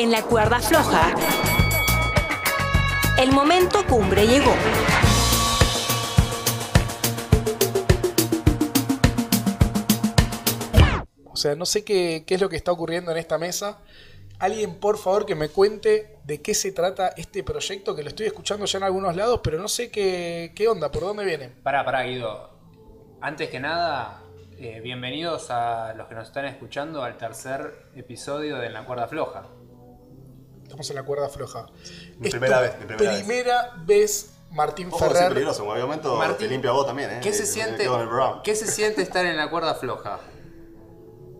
En la cuerda floja, el momento cumbre llegó. O sea, no sé qué, qué es lo que está ocurriendo en esta mesa. Alguien, por favor, que me cuente de qué se trata este proyecto, que lo estoy escuchando ya en algunos lados, pero no sé qué, qué onda, por dónde viene. Pará, pará, Guido. Antes que nada, eh, bienvenidos a los que nos están escuchando al tercer episodio de En la cuerda floja. Estamos en la cuerda floja. Mi Es primera tu vez, mi primera vez. primera vez, Martín Ojo, Ferrer. peligroso, en algún momento Martín, te limpio a vos también, ¿eh? ¿Qué se, Me siente. ¿Qué se siente estar en la cuerda floja?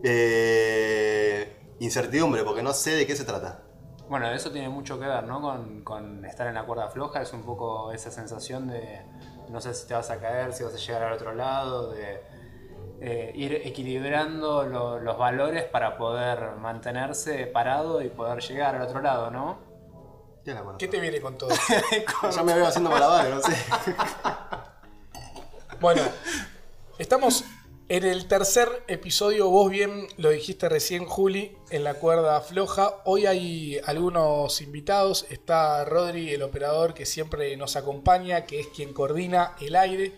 Eh, incertidumbre, porque no sé de qué se trata. Bueno, eso tiene mucho que ver, ¿no? Con, con estar en la cuerda floja, es un poco esa sensación de no sé si te vas a caer, si vas a llegar al otro lado, de eh, ir equilibrando lo- los valores para poder mantenerse parado y poder llegar al otro lado, ¿no? ¿Qué la? ¿Qué te viene con todo? Ya me veo haciendo malabares, no sé. Bueno, estamos en el tercer episodio, vos bien lo dijiste recién, Juli, en la cuerda floja. Hoy hay algunos invitados, está Rodri, el operador que siempre nos acompaña, que es quien coordina el aire.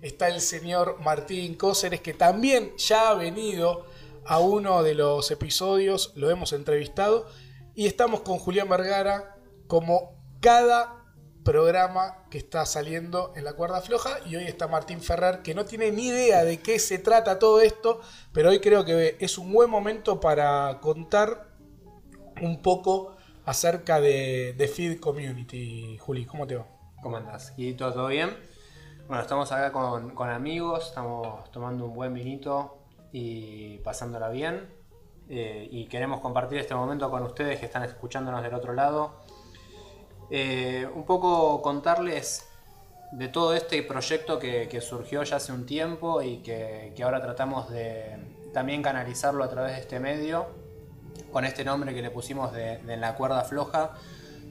Está el señor Martín Cóceres, que también ya ha venido a uno de los episodios, lo hemos entrevistado. Y estamos con Julián Vergara, como cada programa que está saliendo en la cuerda floja y hoy está Martín Ferrer que no tiene ni idea de qué se trata todo esto, pero hoy creo que es un buen momento para contar un poco acerca de, Feed Community. Juli, ¿cómo te va? ¿Cómo andás? Guidito, ¿todo bien? Bueno, estamos acá con, amigos, estamos tomando un buen vinito y pasándola bien. eh, y queremos compartir este momento con ustedes que están escuchándonos del otro lado. Eh, un poco contarles de todo este proyecto que, surgió ya hace un tiempo y que, que ahora tratamos de también canalizarlo a través de este medio, con este nombre que le pusimos de, de En la cuerda floja,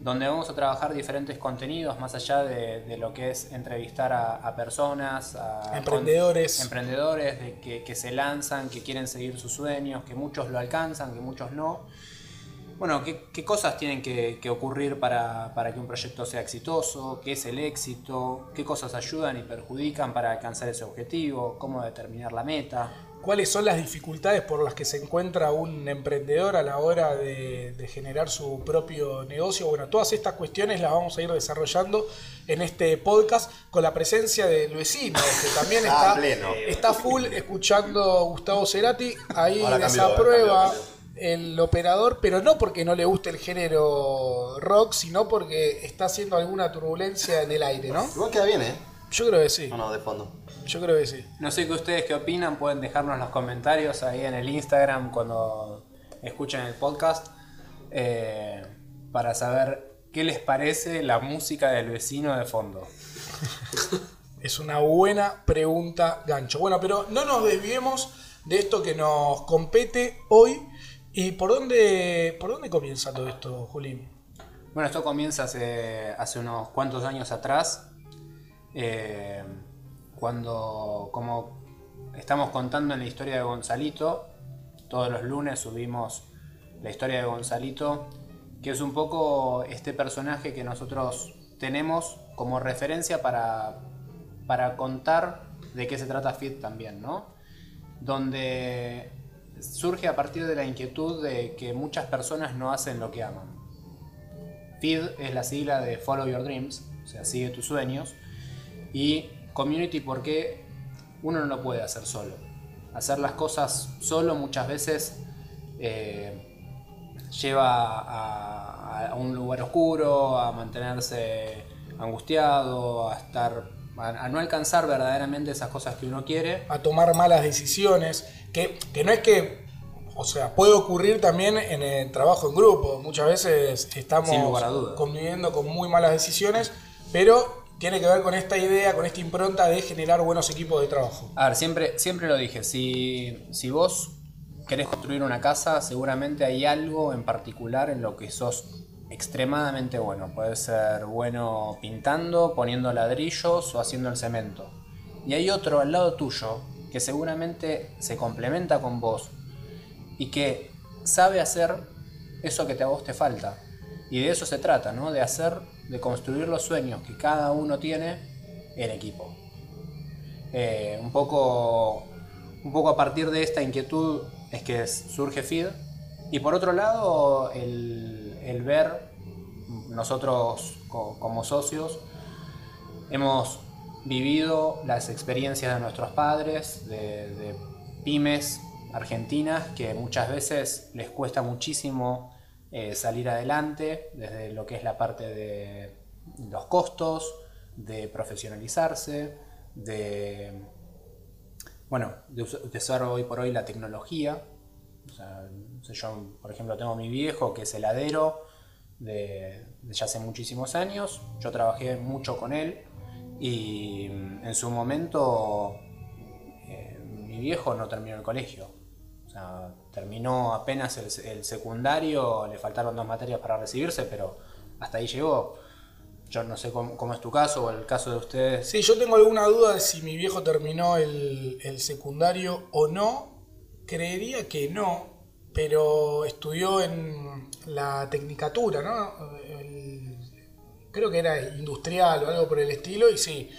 donde vamos a trabajar diferentes contenidos más allá de, de lo que es entrevistar a, a personas, a Emprendedores. con- emprendedores de que, que se lanzan, que quieren seguir sus sueños, que muchos lo alcanzan, que muchos no. Bueno, ¿qué, qué cosas tienen que, que ocurrir para, para que un proyecto sea exitoso? ¿Qué es el éxito? ¿Qué cosas ayudan y perjudican para alcanzar ese objetivo? ¿Cómo determinar la meta? ¿Cuáles son las dificultades por las que se encuentra un emprendedor a la hora de, de generar su propio negocio? Bueno, todas estas cuestiones las vamos a ir desarrollando en este podcast con la presencia de Luisino, que también Ah, está, está full escuchando Gustavo Cerati. Ahí Ahora desaprueba cambió, el operador, pero no porque no le guste el género rock, sino porque está haciendo alguna turbulencia en el aire, ¿no? Igual queda bien, ¿eh? Yo creo que sí, No, no, de fondo. yo creo que sí. No sé qué ustedes qué opinan, pueden dejarnos en los comentarios ahí en el Instagram cuando escuchen el podcast eh, para saber qué les parece la música del vecino de fondo. Es una buena pregunta, gancho. Bueno, pero no nos desviemos de esto que nos compete hoy. ¿Y por dónde, por dónde comienza todo esto, Juli? Bueno, esto comienza hace, hace unos cuantos años atrás, eh, cuando, como estamos contando en la historia de Gonzalito, todos los lunes subimos la historia de Gonzalito, que es un poco este personaje que nosotros tenemos como referencia para, para contar de qué se trata Fit también, ¿no? Donde surge a partir de la inquietud de que muchas personas no hacen lo que aman. FEED es la sigla de Follow Your Dreams, o sea, sigue tus sueños. Y Community porque uno no lo puede hacer solo. Hacer las cosas solo muchas veces eh, lleva a, a un lugar oscuro, a mantenerse angustiado, a estar a, a no alcanzar verdaderamente esas cosas que uno quiere. A tomar malas decisiones, que, que no es que, o sea, puede ocurrir también en el trabajo en grupo. Muchas veces estamos conviviendo con muy malas decisiones, pero tiene que ver con esta idea, con esta impronta de generar buenos equipos de trabajo. A ver, siempre, siempre lo dije, si, si vos querés construir una casa, seguramente hay algo en particular en lo que sos extremadamente bueno. Puede ser bueno pintando, poniendo ladrillos o haciendo el cemento. Y hay otro al lado tuyo que seguramente se complementa con vos y que sabe hacer eso que a vos te falta. Y de eso se trata, ¿no? De hacer, de construir los sueños que cada uno tiene en equipo. Eh, un, poco, un poco a partir de esta inquietud es que surge FID. Y por otro lado, el, ver, nosotros como socios, hemos vivido las experiencias de nuestros padres, de, pymes argentinas, que muchas veces les cuesta muchísimo eh, salir adelante, desde lo que es la parte de los costos, de profesionalizarse, de, bueno, de, usar hoy por hoy la tecnología. yo, por ejemplo, tengo mi viejo que es heladero de, de ya hace muchísimos años. Yo trabajé mucho con él y en su momento eh, mi viejo no terminó el colegio. O terminó apenas el, secundario, le faltaron dos materias para recibirse, pero hasta ahí llegó. Yo no sé cómo, es tu caso o el caso de ustedes. Sí, yo tengo alguna duda de si mi viejo terminó el, secundario o no. Creería que no, pero estudió en la tecnicatura, ¿no? creo que era industrial o algo por el estilo, y sí,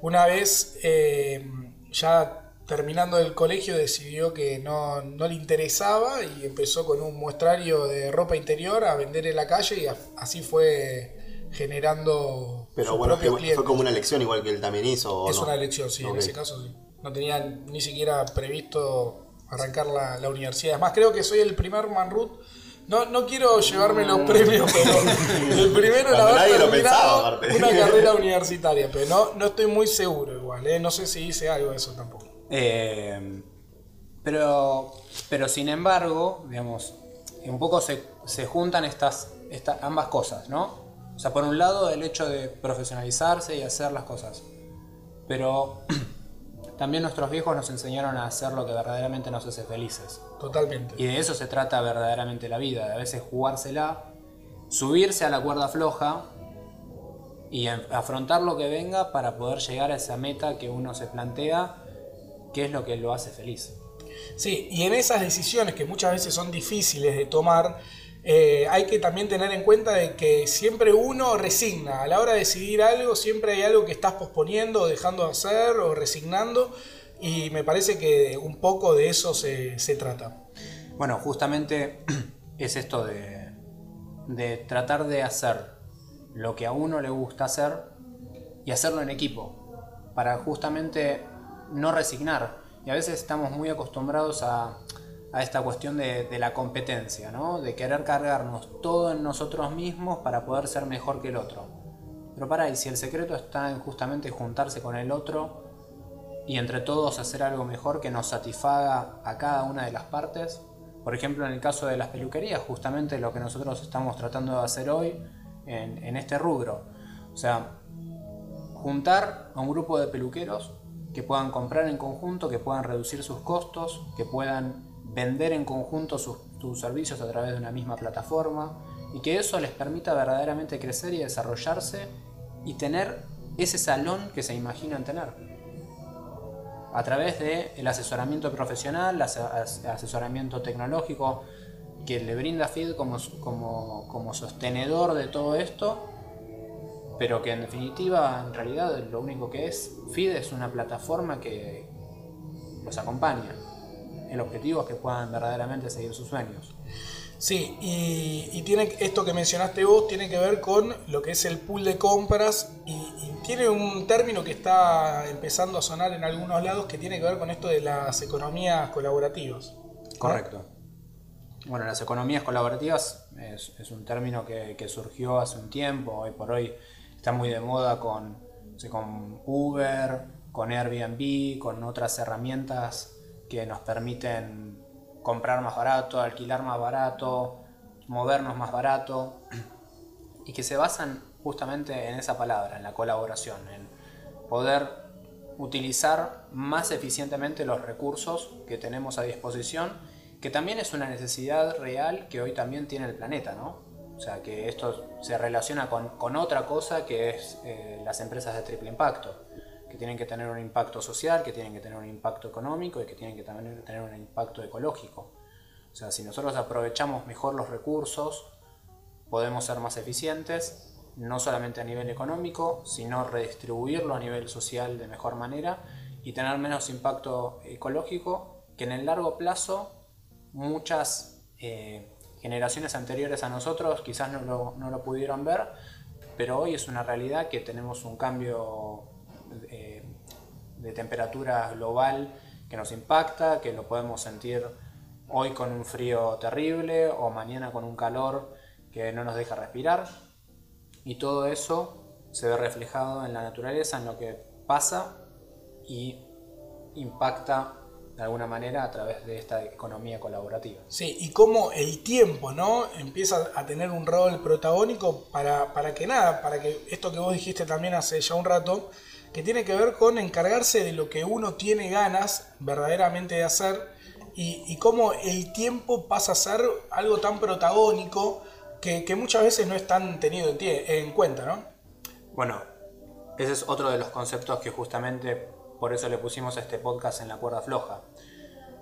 una vez eh, ya terminando el colegio decidió que no, le interesaba y empezó con un muestrario de ropa interior a vender en la calle y así fue generando Pero bueno, fue como una elección igual que él también hizo. es una elección, sí, en ese caso sí. No tenía ni siquiera previsto arrancar la, la universidad. Además creo que soy el primer manrut no, no quiero llevarme los premios, pero el primero era haber terminado una carrera universitaria, pero no, no estoy muy seguro igual, ¿eh? no sé si hice algo de eso tampoco. Eh, pero, pero sin embargo, digamos, un poco se, se juntan estas, estas ambas cosas, ¿no? O sea, por un lado el hecho de profesionalizarse y hacer las cosas, pero también nuestros viejos nos enseñaron a hacer lo que verdaderamente nos hace felices. Totalmente. Y de eso se trata verdaderamente la vida, de a veces jugársela, subirse a la cuerda floja y afrontar lo que venga para poder llegar a esa meta que uno se plantea, que es lo que lo hace feliz. Sí, y en esas decisiones que muchas veces son difíciles de tomar, eh, hay que también tener en cuenta de que siempre uno resigna. A la hora de decidir algo, siempre hay algo que estás posponiendo o dejando de hacer o resignando. Y me parece que un poco de eso se, trata. Bueno, justamente es esto de, de tratar de hacer lo que a uno le gusta hacer y hacerlo en equipo. Para justamente no resignar. Y a veces estamos muy acostumbrados a a esta cuestión de, la competencia, ¿no? de querer cargarnos todo en nosotros mismos para poder ser mejor que el otro. Pero para, y si el secreto está en justamente juntarse con el otro y entre todos hacer algo mejor que nos satisfaga a cada una de las partes, por ejemplo en el caso de las peluquerías, justamente lo que nosotros estamos tratando de hacer hoy en, en este rubro. O sea, juntar a un grupo de peluqueros que puedan comprar en conjunto, que puedan reducir sus costos, que puedan vender en conjunto sus, servicios a través de una misma plataforma y que eso les permita verdaderamente crecer y desarrollarse y tener ese salón que se imaginan tener. A través del el asesoramiento profesional, asesoramiento tecnológico que le brinda FID como, como, como sostenedor de todo esto, pero que en definitiva, en realidad, lo único que es FID es una plataforma que los acompaña el objetivo es que puedan verdaderamente seguir sus sueños. Sí, y, tiene esto que mencionaste vos tiene que ver con lo que es el pool de compras y, tiene un término que está empezando a sonar en algunos lados que tiene que ver con esto de las economías colaborativas. Correcto. Bueno, las economías colaborativas es, un término que, surgió hace un tiempo, hoy por hoy está muy de moda con, con Uber, con Airbnb, con otras herramientas que nos permiten comprar más barato, alquilar más barato, movernos más barato y que se basan justamente en esa palabra, en la colaboración, en poder utilizar más eficientemente los recursos que tenemos a disposición, que también es una necesidad real que hoy también tiene el planeta, ¿no? O sea, que esto se relaciona con, otra cosa que es eh, las empresas de triple impacto que tienen que tener un impacto social, que tienen que tener un impacto económico y que tienen que también tener un impacto ecológico. O sea, si nosotros aprovechamos mejor los recursos, podemos ser más eficientes, no solamente a nivel económico, sino redistribuirlo a nivel social de mejor manera y tener menos impacto ecológico que en el largo plazo muchas eh, generaciones anteriores a nosotros quizás no lo, no lo, pudieron ver, pero hoy es una realidad que tenemos un cambio eh, de temperatura global que nos impacta, que lo podemos sentir hoy con un frío terrible o mañana con un calor que no nos deja respirar. Y todo eso se ve reflejado en la naturaleza, en lo que pasa y impacta de alguna manera a través de esta economía colaborativa. Sí, y cómo el tiempo, ¿no? Empieza a tener un rol protagónico para, para que nada, para que esto que vos dijiste también hace ya un rato, que tiene que ver con encargarse de lo que uno tiene ganas verdaderamente de hacer y, y cómo el tiempo pasa a ser algo tan protagónico que, que muchas veces no es tan tenido en, en cuenta, ¿no? Bueno, ese es otro de los conceptos que justamente por eso le pusimos este podcast en la cuerda floja.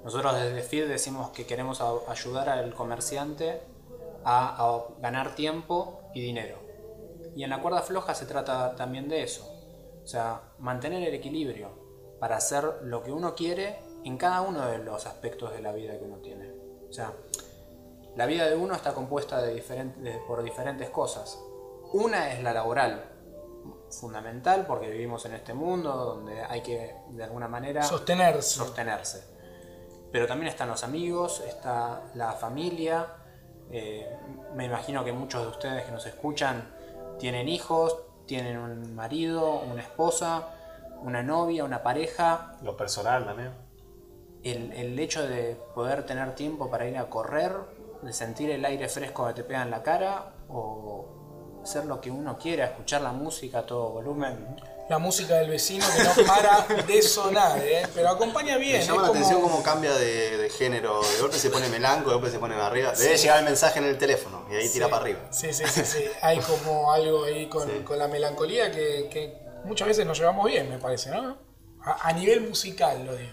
Nosotros desde FID decimos que queremos ayudar al comerciante a, ganar tiempo y dinero. Y en la cuerda floja se trata también de eso. O sea, mantener el equilibrio para hacer lo que uno quiere en cada uno de los aspectos de la vida que uno tiene. O sea, la vida de uno está compuesta por diferentes cosas. Una es la laboral, fundamental porque vivimos en este mundo donde hay que de alguna manera sostenerse. sostenerse. Pero también están los amigos, está la familia. Eh, me imagino que muchos de ustedes que nos escuchan tienen hijos, tienen un marido, una esposa, una novia, una pareja. Lo personal también. El, el hecho de poder tener tiempo para ir a correr, de sentir el aire fresco que te pega en la cara o hacer lo que uno quiera, escuchar la música a todo volumen. La música del vecino que no para de sonar, ¿eh? pero acompaña bien. Me llama es la como- atención cómo cambia de, de género. De golpe se pone melanco, de golpe se pone arriba. Debe llegar el mensaje en el teléfono y ahí tira Sí. para arriba. Sí, sí, sí, sí. Hay como algo ahí con, Sí. con la melancolía que, que muchas veces nos llevamos bien, me parece, ¿no? A, a nivel musical, lo digo.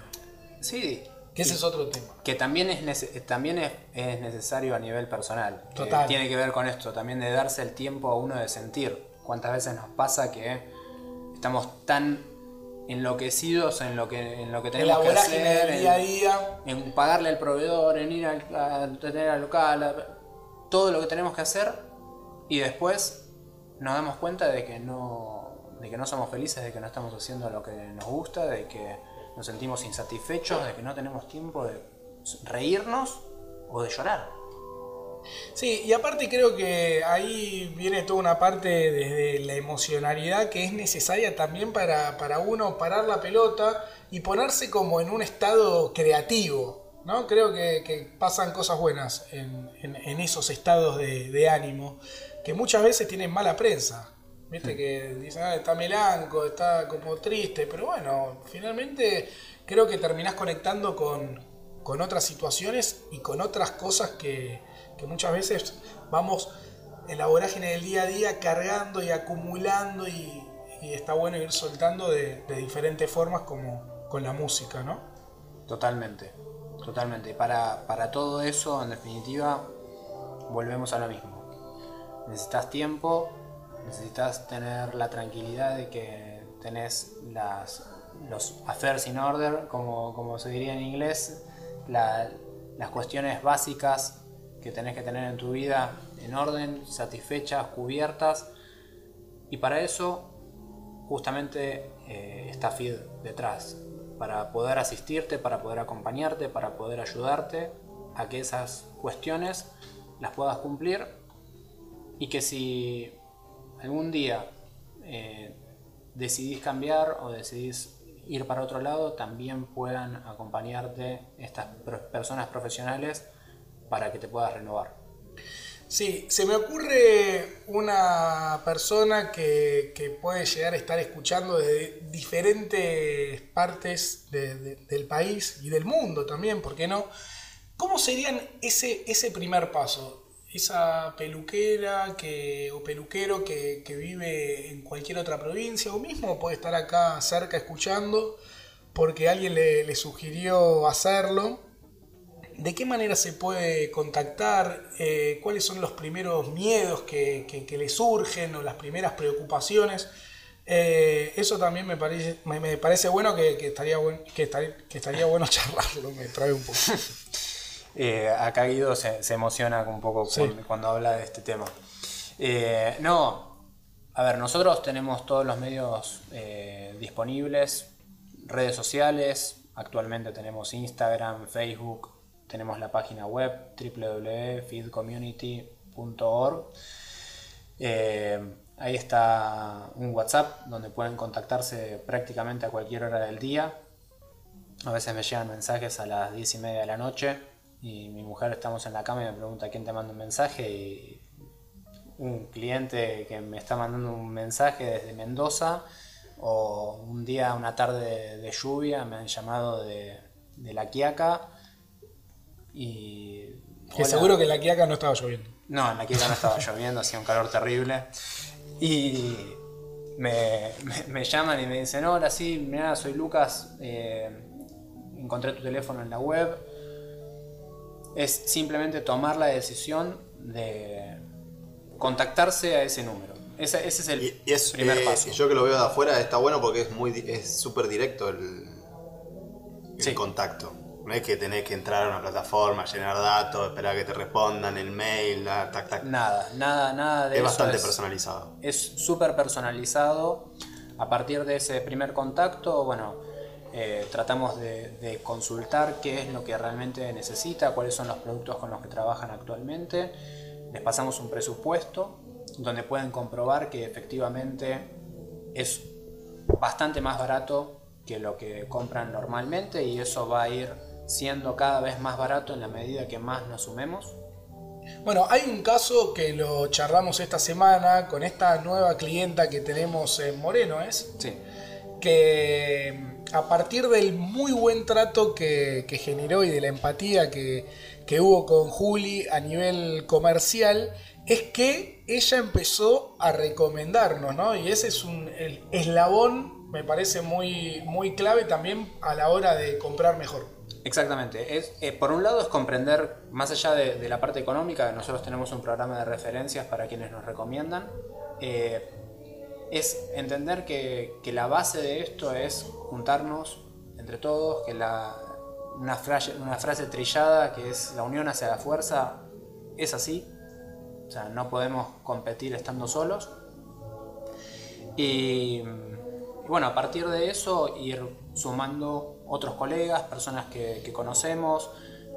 Sí, Que ese es otro tema. que también es, nece- también es, es necesario a nivel personal. que Total. tiene que ver con esto, también de darse el tiempo a uno de sentir. Cuántas veces nos pasa que estamos tan enloquecidos en lo que, en lo que En tenemos que hacer, del en- día a día. en pagarle al proveedor, en ir al, a tener al local, a- todo lo que tenemos que hacer y después nos damos cuenta de que no de que no somos felices, de que no estamos haciendo lo que nos gusta, de que nos sentimos insatisfechos, de que no tenemos tiempo de reírnos o de llorar. Sí, y aparte creo que ahí viene toda una parte desde la emocionalidad que es necesaria también para, para uno parar la pelota y ponerse como en un estado creativo. ¿no? Creo que, pasan cosas buenas en, esos estados de ánimo que muchas veces tienen mala prensa. Viste que dicen, "Ah, está melanco, está como triste, pero bueno, finalmente creo que terminás conectando con, con otras situaciones y con otras cosas que, que muchas veces vamos en la vorágine del día a día cargando y acumulando y, está bueno ir soltando de, de diferentes formas como con la música, ¿no? Totalmente, totalmente. Para, para todo eso, en definitiva, volvemos a lo mismo. Necesitas tiempo, necesitas tener la tranquilidad de que tenés las, los affairs in order, como, como se diría en inglés, la- las cuestiones básicas que tenés que tener en tu vida en orden, satisfechas, cubiertas. Y para eso justamente eh, está FID detrás, para poder asistirte, para poder acompañarte, para poder ayudarte a que esas cuestiones las puedas cumplir y que si algún día eh, decidís cambiar o decidís ir para otro lado, también puedan acompañarte estas personas profesionales para que te puedas renovar. Sí, se me ocurre una persona que, puede llegar a estar escuchando desde diferentes partes de- de- del país y del mundo también, ¿por qué no? ¿Cómo serían ese, ese primer paso? Esa peluquera que, o peluquero que, que vive en cualquier otra provincia o mismo puede estar acá cerca escuchando porque alguien le, le sugirió hacerlo ¿De qué manera se puede contactar? Eh, ¿Cuáles son los primeros miedos que, que, le surgen o las primeras preocupaciones? Eh, eso también me parece, me, parece bueno que, estaría bueno que, estaría, bueno charlarlo, me trae un poco. Eh, acá Guido se, se, emociona un poco cuando, habla de este tema. no, a ver, nosotros tenemos todos los medios disponibles, redes sociales, actualmente tenemos Instagram, Facebook, tenemos la página web www.feedcommunity.org. Eh, ahí está un WhatsApp donde pueden contactarse prácticamente a cualquier hora del día. A veces me llegan mensajes a las 10 y media de la noche y mi mujer estamos en la cama y me pregunta quién te manda un mensaje y un cliente que me está mandando un mensaje desde Mendoza o un día, una tarde de, lluvia me han llamado de, de La Quiaca y... Que seguro que en la Quiaca no estaba lloviendo. No, en la Quiaca no estaba lloviendo, hacía un calor terrible. Y me, me, llaman y me dicen, hola, sí, mira, soy Lucas, eh, encontré tu teléfono en la web. Es simplemente tomar la decisión de contactarse a ese número. Ese, es el primer eh, paso. Yo que lo veo de afuera está bueno porque es muy es súper directo el, el contacto. No es que tenés que entrar a una plataforma, llenar datos, esperar a que te respondan el mail, tac, tac. Nada, nada, nada de es Bastante personalizado. Es súper personalizado. A partir de ese primer contacto, bueno, eh, tratamos de, consultar qué es lo que realmente necesita, cuáles son los productos con los que trabajan actualmente. Les pasamos un presupuesto donde pueden comprobar que efectivamente es bastante más barato que lo que compran normalmente y eso va a ir siendo cada vez más barato en la medida que más nos sumemos? Bueno, hay un caso que lo charlamos esta semana con esta nueva clienta que tenemos en Moreno, ¿es? Sí. Que a partir del muy buen trato que, generó y de la empatía que, hubo con Juli a nivel comercial, es que ella empezó a recomendarnos, ¿no? Y ese es un eslabón, me parece muy, muy clave también a la hora de comprar mejor. Exactamente. Es, eh, por un lado es comprender, más allá de, la parte económica, nosotros tenemos un programa de referencias para quienes nos recomiendan, eh, es entender que, la base de esto es juntarnos entre todos, que la, una, frase, una frase trillada que es la unión hacia la fuerza es así, o sea, no podemos competir estando solos. Y, y bueno, a partir de eso ir sumando otros colegas, personas que, conocemos,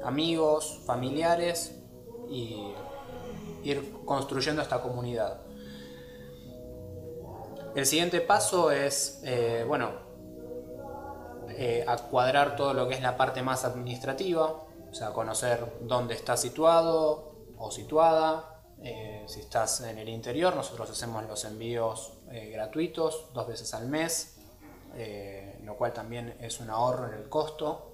amigos, familiares y ir construyendo esta comunidad. El siguiente paso es, eh, bueno, eh, cuadrar todo lo que es la parte más administrativa, o sea, conocer dónde está situado o situada. Eh, si estás en el interior, nosotros hacemos los envíos gratuitos dos veces al mes eh, lo cual también es un ahorro en el costo.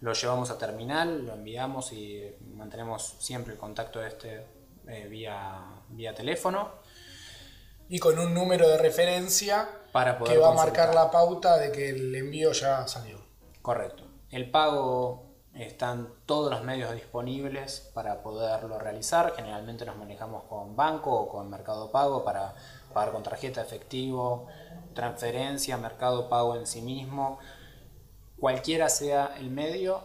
Lo llevamos a terminal, lo enviamos y mantenemos siempre el contacto este eh, vía, vía teléfono. Y con un número de referencia Para que va a marcar la pauta de que el envío ya salió. Correcto. El pago están todos los medios disponibles para poderlo realizar. Generalmente nos manejamos con banco o con mercado pago para pagar con tarjeta, efectivo, transferencia, mercado pago en sí mismo, cualquiera sea el medio,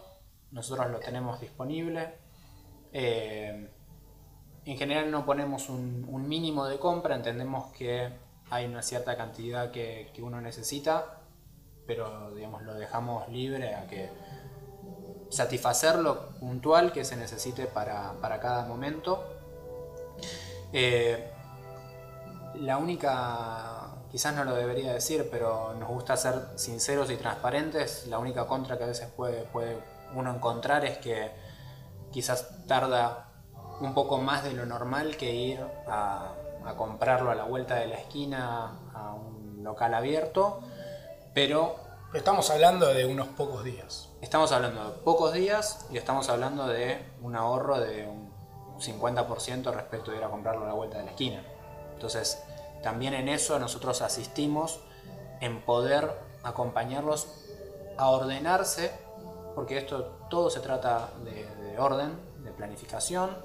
nosotros lo tenemos disponible. Eh, en general no ponemos un, mínimo de compra, entendemos que hay una cierta cantidad que, uno necesita, pero digamos lo dejamos libre a que satisfacer lo puntual que se necesite para, cada momento. Eh, la única quizás no lo debería decir, pero nos gusta ser sinceros y transparentes. La única contra que a veces puede, puede uno encontrar es que quizás tarda un poco más de lo normal que ir a, comprarlo a la vuelta de la esquina a un local abierto, pero... Estamos hablando de unos pocos días. Estamos hablando de pocos días y estamos hablando de un ahorro de un 50% respecto de ir a comprarlo a la vuelta de la esquina. Entonces, también en eso nosotros asistimos en poder acompañarlos a ordenarse, porque esto todo se trata de, de orden, de planificación,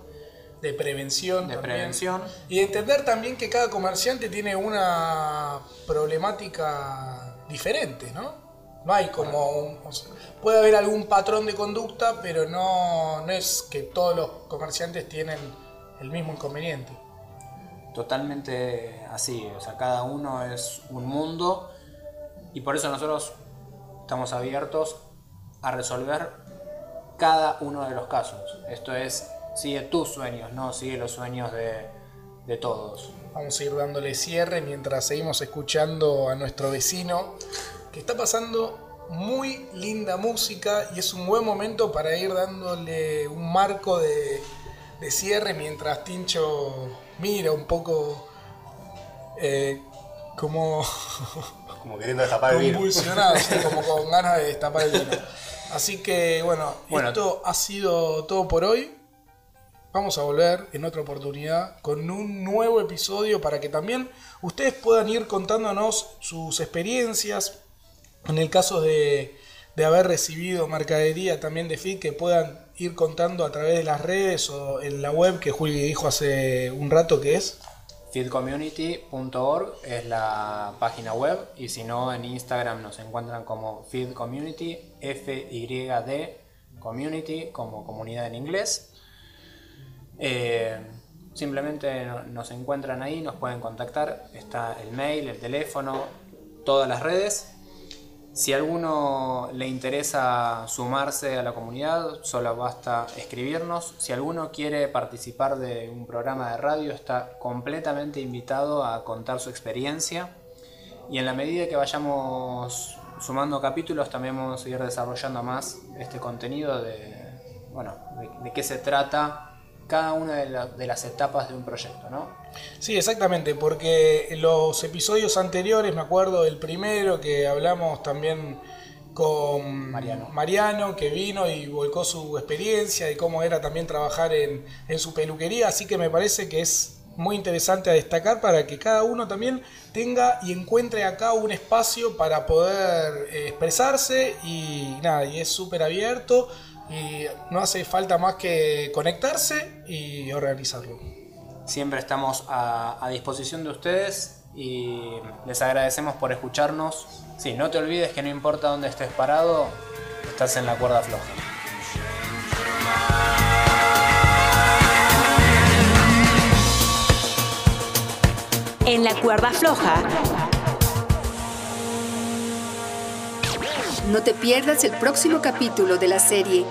de prevención. de también. prevención. Y entender también que cada comerciante tiene una problemática diferente, ¿no? No hay como un, o sea, puede haber algún patrón de conducta, pero no, no es que todos los comerciantes tienen el mismo inconveniente. Totalmente así, o sea, cada uno es un mundo y por eso nosotros estamos abiertos a resolver cada uno de los casos. Esto es, sigue tus sueños, no sigue los sueños de, de todos. Vamos a ir dándole cierre mientras seguimos escuchando a nuestro vecino que está pasando muy linda música y es un buen momento para ir dándole un marco de, de cierre mientras Tincho mira un poco eh, como Como queriendo destapar el vino. convulsionado, sí, como con ganas de destapar el vino. Así que bueno, Bueno. esto ha sido todo por hoy. Vamos a volver en otra oportunidad con un nuevo episodio para que también ustedes puedan ir contándonos sus experiencias. En el caso de, de haber recibido mercadería también de FIT, que puedan ir contando a través de las redes o en la web que Juli dijo hace un rato que es. feedcommunity.org es la página web y si no en Instagram nos encuentran como feedcommunity, F-Y-D community como comunidad en inglés. Eh, simplemente no- nos encuentran ahí, nos pueden contactar, está el mail, el teléfono, todas las redes. Si a alguno le interesa sumarse a la comunidad, solo basta escribirnos. Si alguno quiere participar de un programa de radio, está completamente invitado a contar su experiencia. Y en la medida que vayamos sumando capítulos, también vamos a seguir desarrollando más este contenido de, bueno, de, de qué se trata cada una de, la- de las etapas de un proyecto, ¿no? Sí, exactamente, porque los episodios anteriores, me acuerdo del primero que hablamos también con Mariano. Mariano, que vino y volcó su experiencia y cómo era también trabajar en, en su peluquería, así que me parece que es muy interesante a destacar para que cada uno también tenga y encuentre acá un espacio para poder eh, expresarse y nada, y es súper abierto y no hace falta más que conectarse y organizarlo. Siempre estamos a, a disposición de ustedes y les agradecemos por escucharnos. Sí, no te olvides que no importa dónde estés parado, estás en la cuerda floja. En la cuerda floja. No te pierdas el próximo capítulo de la serie